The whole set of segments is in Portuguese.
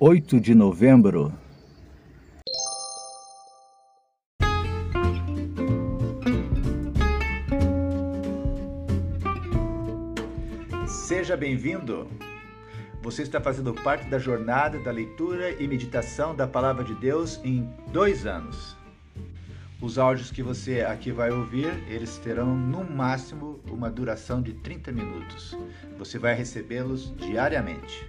8 de novembro. Seja bem-vindo! Você está fazendo parte da jornada da leitura e meditação da Palavra de Deus em dois anos. Os áudios que você aqui vai ouvir, eles terão no máximo uma duração de 30 minutos. Você vai recebê-los diariamente.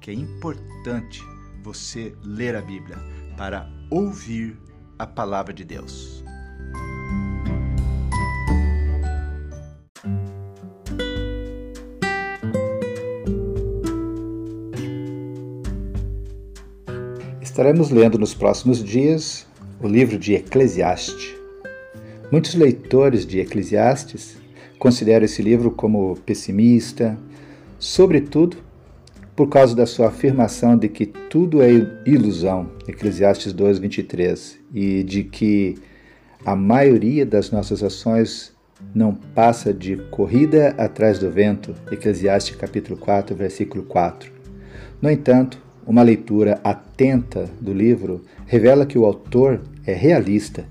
que é importante você ler a Bíblia para ouvir a palavra de Deus. Estaremos lendo nos próximos dias o livro de Eclesiastes. Muitos leitores de Eclesiastes consideram esse livro como pessimista, sobretudo por causa da sua afirmação de que tudo é ilusão, Eclesiastes 2:23, e de que a maioria das nossas ações não passa de corrida atrás do vento, Eclesiastes capítulo 4, versículo 4. No entanto, uma leitura atenta do livro revela que o autor é realista,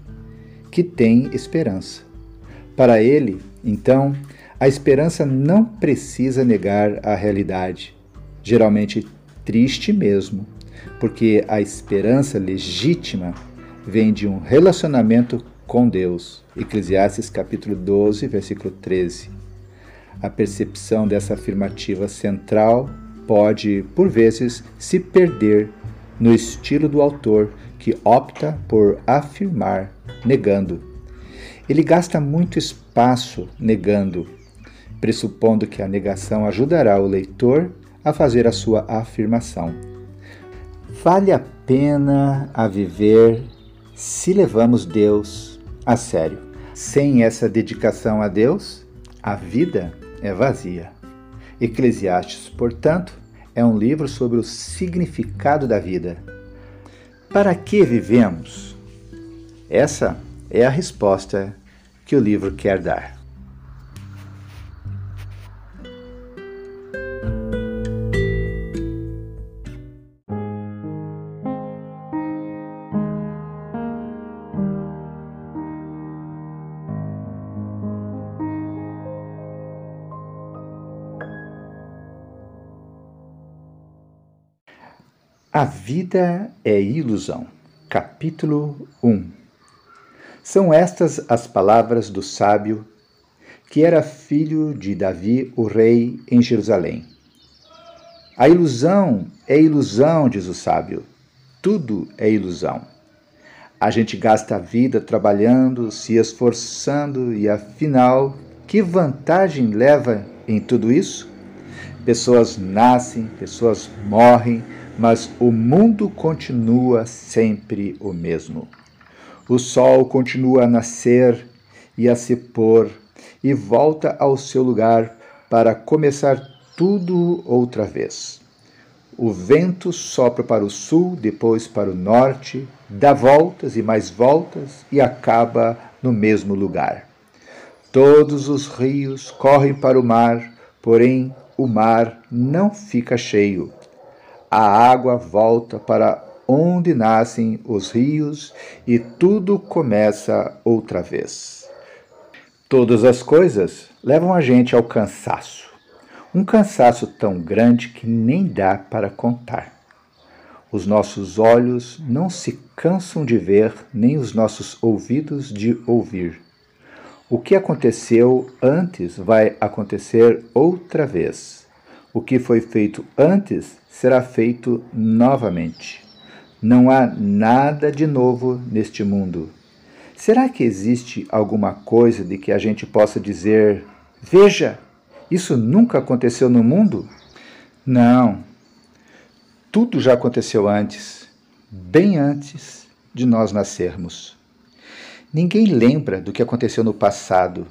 que tem esperança. Para ele, então, a esperança não precisa negar a realidade, geralmente triste mesmo, porque a esperança legítima vem de um relacionamento com Deus. Eclesiastes capítulo 12, versículo 13. A percepção dessa afirmativa central pode, por vezes, se perder no estilo do autor que opta por afirmar negando. Ele gasta muito espaço negando, pressupondo que a negação ajudará o leitor a fazer a sua afirmação. Vale a pena a viver se levamos Deus a sério. Sem essa dedicação a Deus, a vida é vazia. Eclesiastes, portanto, é um livro sobre o significado da vida. Para que vivemos? Essa é a resposta que o livro quer dar. A vida é ilusão. Capítulo 1 São estas as palavras do sábio que era filho de Davi, o rei, em Jerusalém. A ilusão é ilusão, diz o sábio. Tudo é ilusão. A gente gasta a vida trabalhando, se esforçando e afinal, que vantagem leva em tudo isso? Pessoas nascem, pessoas morrem, mas o mundo continua sempre o mesmo. O sol continua a nascer e a se pôr e volta ao seu lugar para começar tudo outra vez. O vento sopra para o sul, depois para o norte, dá voltas e mais voltas e acaba no mesmo lugar. Todos os rios correm para o mar, porém o mar não fica cheio a água volta para onde nascem os rios e tudo começa outra vez. Todas as coisas levam a gente ao cansaço, um cansaço tão grande que nem dá para contar. Os nossos olhos não se cansam de ver, nem os nossos ouvidos de ouvir. O que aconteceu antes vai acontecer outra vez. O que foi feito antes será feito novamente. Não há nada de novo neste mundo. Será que existe alguma coisa de que a gente possa dizer Veja, isso nunca aconteceu no mundo? Não. Tudo já aconteceu antes, bem antes de nós nascermos. Ninguém lembra do que aconteceu no passado.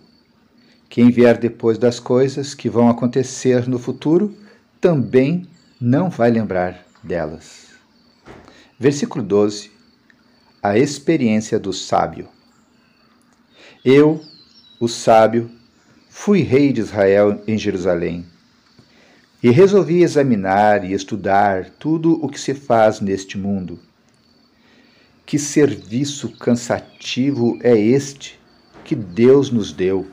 Quem vier depois das coisas que vão acontecer no futuro também não vai lembrar delas. Versículo 12. A experiência do sábio. Eu, o sábio, fui rei de Israel em Jerusalém e resolvi examinar e estudar tudo o que se faz neste mundo. Que serviço cansativo é este que Deus nos deu?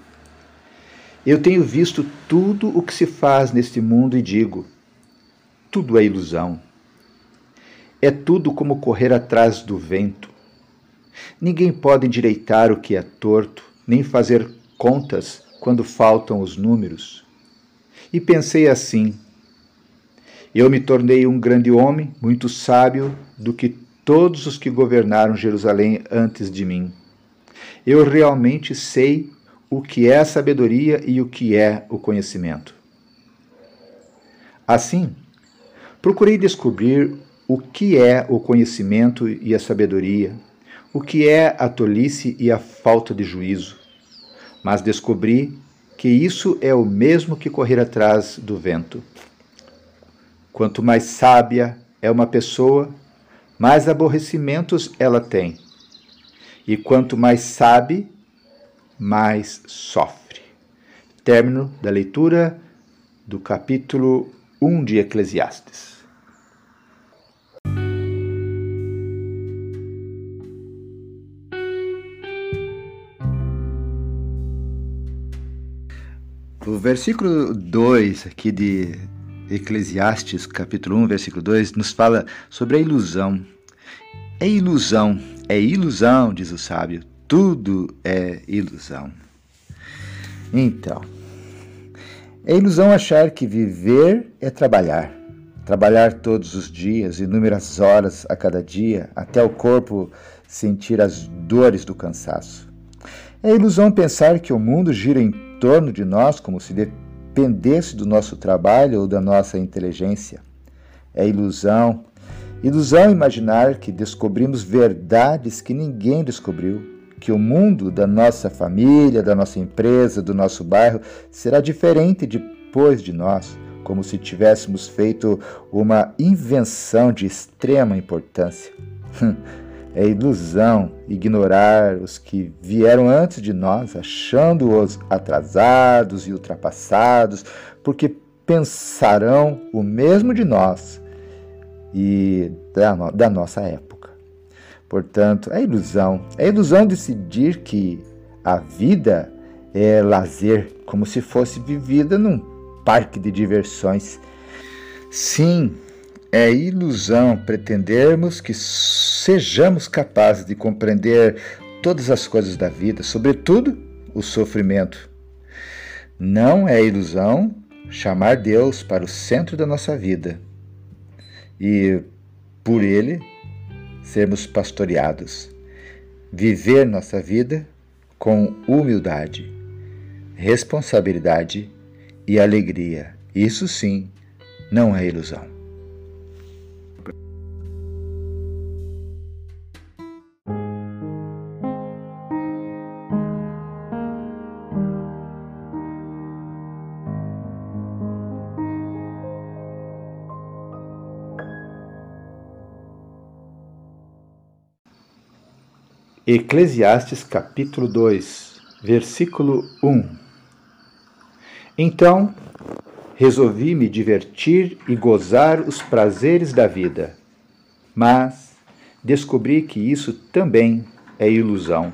Eu tenho visto tudo o que se faz neste mundo e digo: tudo é ilusão. É tudo como correr atrás do vento. Ninguém pode endireitar o que é torto, nem fazer contas quando faltam os números. E pensei assim: eu me tornei um grande homem, muito sábio, do que todos os que governaram Jerusalém antes de mim. Eu realmente sei o que é a sabedoria e o que é o conhecimento. Assim, procurei descobrir o que é o conhecimento e a sabedoria, o que é a tolice e a falta de juízo. Mas descobri que isso é o mesmo que correr atrás do vento. Quanto mais sábia é uma pessoa, mais aborrecimentos ela tem. E quanto mais sabe, mais sofre. Término da leitura do capítulo 1 de Eclesiastes. O versículo 2 aqui de Eclesiastes, capítulo 1, versículo 2, nos fala sobre a ilusão. É ilusão, é ilusão, diz o sábio. Tudo é ilusão. Então, é ilusão achar que viver é trabalhar. Trabalhar todos os dias, inúmeras horas a cada dia, até o corpo sentir as dores do cansaço. É ilusão pensar que o mundo gira em torno de nós como se dependesse do nosso trabalho ou da nossa inteligência. É ilusão. Ilusão imaginar que descobrimos verdades que ninguém descobriu, que o mundo da nossa família, da nossa empresa, do nosso bairro será diferente depois de nós, como se tivéssemos feito uma invenção de extrema importância. É ilusão ignorar os que vieram antes de nós, achando-os atrasados e ultrapassados, porque pensarão o mesmo de nós e da, da nossa época. Portanto, é ilusão. É ilusão decidir que a vida é lazer, como se fosse vivida num parque de diversões. Sim, é ilusão pretendermos que sejamos capazes de compreender todas as coisas da vida, sobretudo o sofrimento. Não é ilusão chamar Deus para o centro da nossa vida e, por Ele, sermos pastoreados. Viver nossa vida com humildade, responsabilidade e alegria. Isso sim não é ilusão. Eclesiastes capítulo 2, versículo 1 Então resolvi me divertir e gozar os prazeres da vida, mas descobri que isso também é ilusão.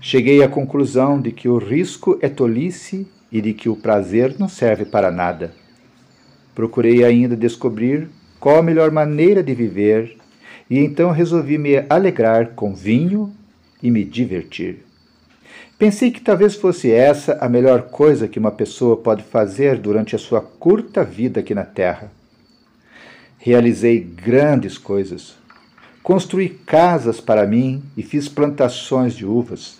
Cheguei à conclusão de que o risco é tolice e de que o prazer não serve para nada. Procurei ainda descobrir qual a melhor maneira de viver e então resolvi me alegrar com vinho e me divertir. Pensei que talvez fosse essa a melhor coisa que uma pessoa pode fazer durante a sua curta vida aqui na Terra. Realizei grandes coisas. Construí casas para mim e fiz plantações de uvas.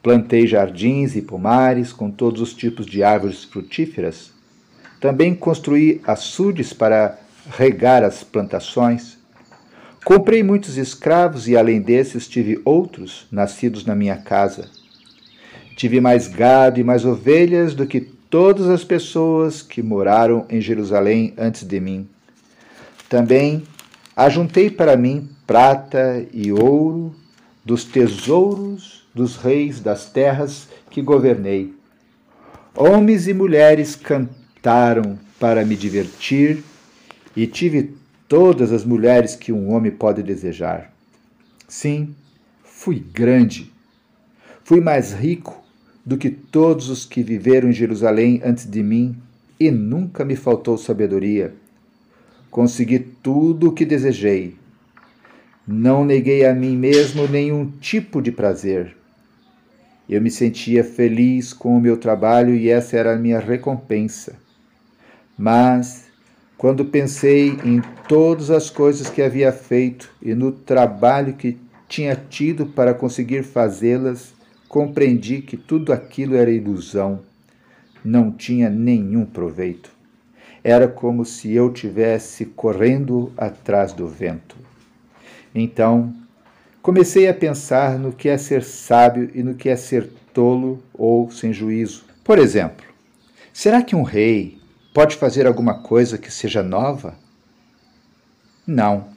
Plantei jardins e pomares com todos os tipos de árvores frutíferas. Também construí açudes para regar as plantações. Comprei muitos escravos e, além desses, tive outros nascidos na minha casa. Tive mais gado e mais ovelhas do que todas as pessoas que moraram em Jerusalém antes de mim. Também ajuntei para mim prata e ouro dos tesouros dos reis das terras que governei. Homens e mulheres cantaram para me divertir e tive todas as mulheres que um homem pode desejar. Sim, fui grande. Fui mais rico do que todos os que viveram em Jerusalém antes de mim e nunca me faltou sabedoria. Consegui tudo o que desejei. Não neguei a mim mesmo nenhum tipo de prazer. Eu me sentia feliz com o meu trabalho e essa era a minha recompensa. Mas, quando pensei em todas as coisas que havia feito e no trabalho que tinha tido para conseguir fazê-las, compreendi que tudo aquilo era ilusão, não tinha nenhum proveito. Era como se eu tivesse correndo atrás do vento. Então, comecei a pensar no que é ser sábio e no que é ser tolo ou sem juízo. Por exemplo, será que um rei pode fazer alguma coisa que seja nova? Não.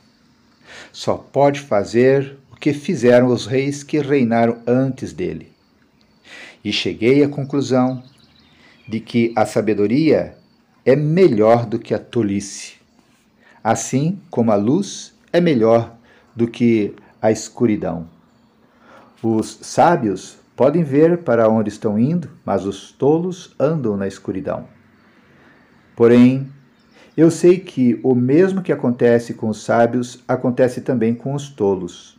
Só pode fazer o que fizeram os reis que reinaram antes dele. E cheguei à conclusão de que a sabedoria é melhor do que a tolice, assim como a luz é melhor do que a escuridão. Os sábios podem ver para onde estão indo, mas os tolos andam na escuridão. Porém, eu sei que o mesmo que acontece com os sábios acontece também com os tolos.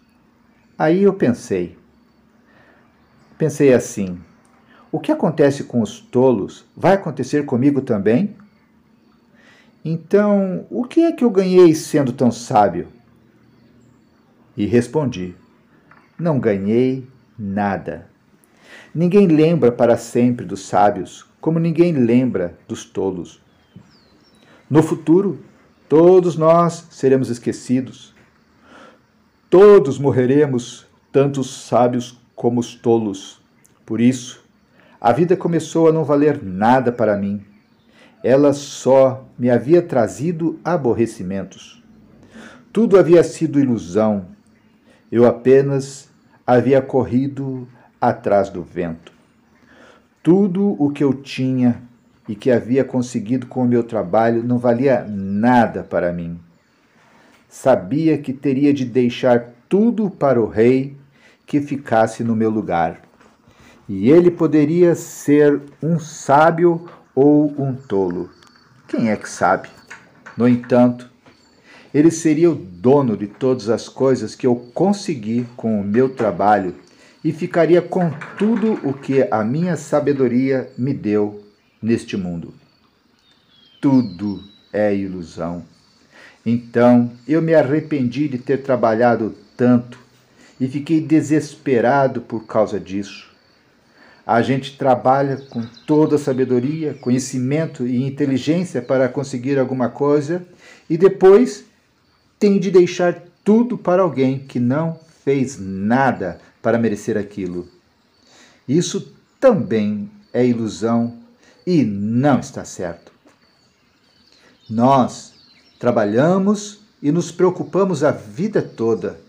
Aí eu pensei. Pensei assim: o que acontece com os tolos vai acontecer comigo também? Então, o que é que eu ganhei sendo tão sábio? E respondi: Não ganhei nada. Ninguém lembra para sempre dos sábios, como ninguém lembra dos tolos. No futuro, todos nós seremos esquecidos. Todos morreremos, tanto os sábios como os tolos. Por isso, a vida começou a não valer nada para mim. Ela só me havia trazido aborrecimentos. Tudo havia sido ilusão, eu apenas havia corrido atrás do vento. Tudo o que eu tinha e que havia conseguido com o meu trabalho não valia nada para mim. Sabia que teria de deixar tudo para o rei que ficasse no meu lugar. E ele poderia ser um sábio ou um tolo. Quem é que sabe? No entanto, ele seria o dono de todas as coisas que eu consegui com o meu trabalho e ficaria com tudo o que a minha sabedoria me deu neste mundo. Tudo é ilusão. Então eu me arrependi de ter trabalhado tanto e fiquei desesperado por causa disso. A gente trabalha com toda sabedoria, conhecimento e inteligência para conseguir alguma coisa e depois tem de deixar tudo para alguém que não fez nada para merecer aquilo. Isso também é ilusão e não está certo. Nós trabalhamos e nos preocupamos a vida toda.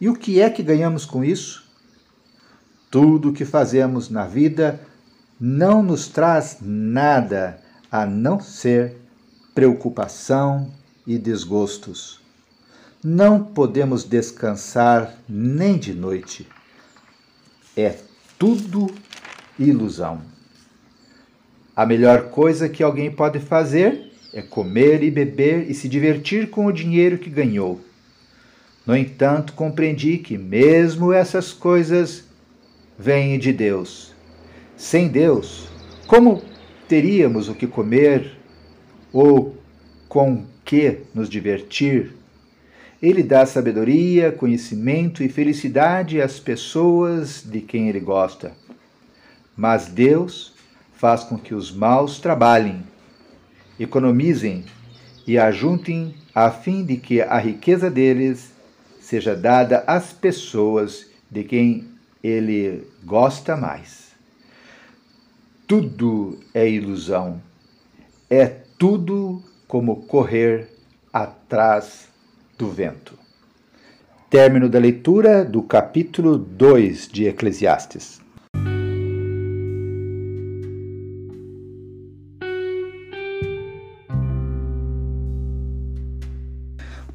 E o que é que ganhamos com isso? Tudo o que fazemos na vida não nos traz nada a não ser preocupação e desgostos não podemos descansar nem de noite. É tudo ilusão. A melhor coisa que alguém pode fazer é comer e beber e se divertir com o dinheiro que ganhou. No entanto, compreendi que mesmo essas coisas vêm de Deus. Sem Deus, como teríamos o que comer ou com que nos divertir? Ele dá sabedoria, conhecimento e felicidade às pessoas de quem ele gosta. Mas Deus faz com que os maus trabalhem, economizem e ajuntem a fim de que a riqueza deles seja dada às pessoas de quem ele gosta mais. Tudo é ilusão, é tudo como correr atrás do vento. Término da leitura do capítulo 2 de Eclesiastes.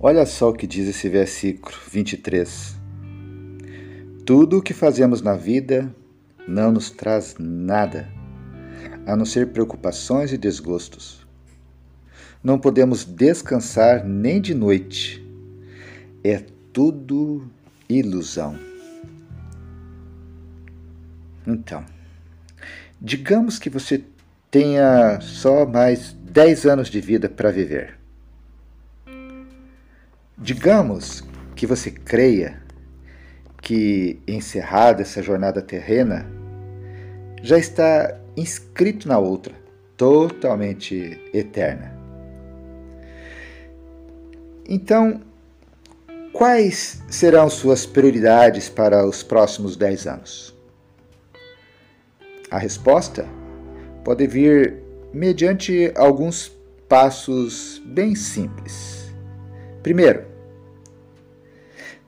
Olha só o que diz esse versículo 23. Tudo o que fazemos na vida não nos traz nada, a não ser preocupações e desgostos. Não podemos descansar nem de noite. É tudo ilusão. Então, digamos que você tenha só mais 10 anos de vida para viver. Digamos que você creia que, encerrada essa jornada terrena, já está inscrito na outra, totalmente eterna. Então, quais serão suas prioridades para os próximos 10 anos? A resposta pode vir mediante alguns passos bem simples. Primeiro,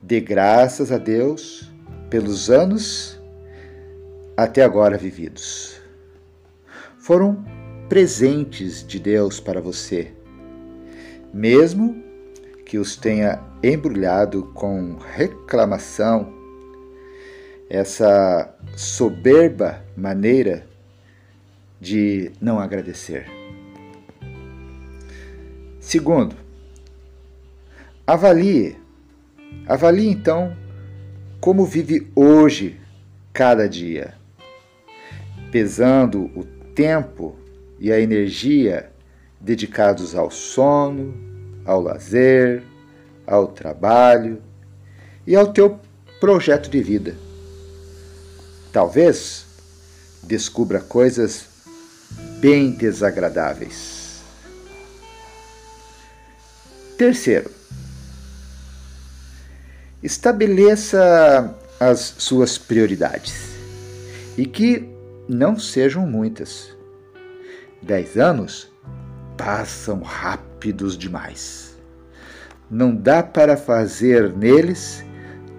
Dê graças a Deus pelos anos até agora vividos. Foram presentes de Deus para você, mesmo que os tenha embrulhado com reclamação, essa soberba maneira de não agradecer. Segundo, avalie Avalie então como vive hoje cada dia, pesando o tempo e a energia dedicados ao sono, ao lazer, ao trabalho e ao teu projeto de vida. Talvez descubra coisas bem desagradáveis. Terceiro, Estabeleça as suas prioridades e que não sejam muitas. Dez anos passam rápidos demais. Não dá para fazer neles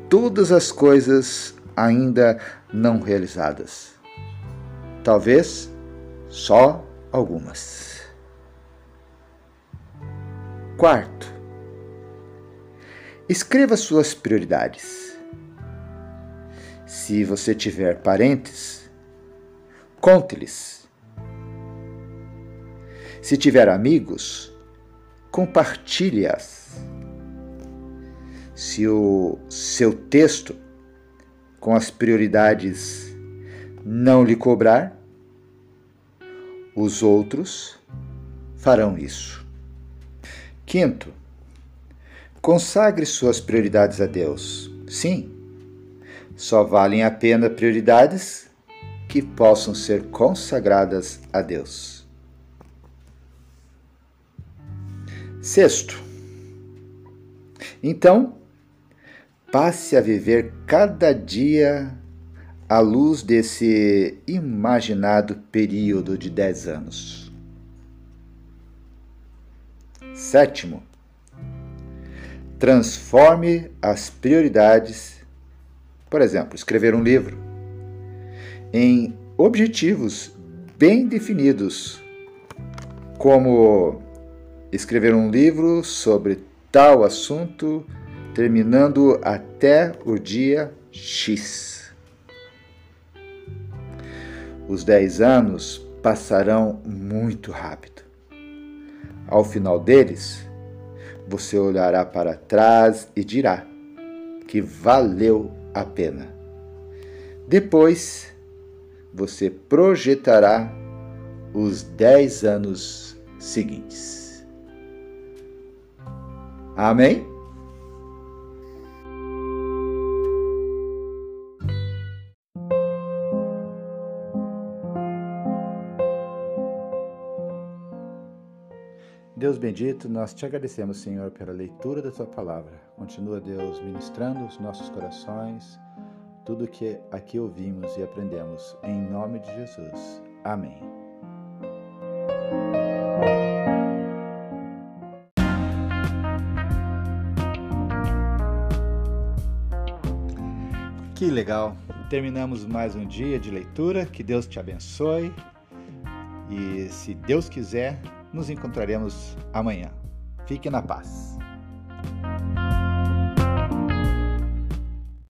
todas as coisas ainda não realizadas. Talvez só algumas. Quarto, Escreva suas prioridades. Se você tiver parentes, conte-lhes. Se tiver amigos, compartilhe-as. Se o seu texto com as prioridades não lhe cobrar, os outros farão isso. Quinto, Consagre suas prioridades a Deus. Sim, só valem a pena prioridades que possam ser consagradas a Deus. Sexto, então, passe a viver cada dia à luz desse imaginado período de dez anos. Sétimo, transforme as prioridades, por exemplo, escrever um livro, em objetivos bem definidos, como escrever um livro sobre tal assunto, terminando até o dia X. Os 10 anos passarão muito rápido. Ao final deles, você olhará para trás e dirá que valeu a pena. Depois, você projetará os dez anos seguintes. Amém? Deus bendito, nós te agradecemos, Senhor, pela leitura da tua palavra. Continua, Deus, ministrando os nossos corações, tudo que aqui ouvimos e aprendemos. Em nome de Jesus. Amém. Que legal! Terminamos mais um dia de leitura. Que Deus te abençoe. E se Deus quiser, nos encontraremos amanhã. Fique na paz.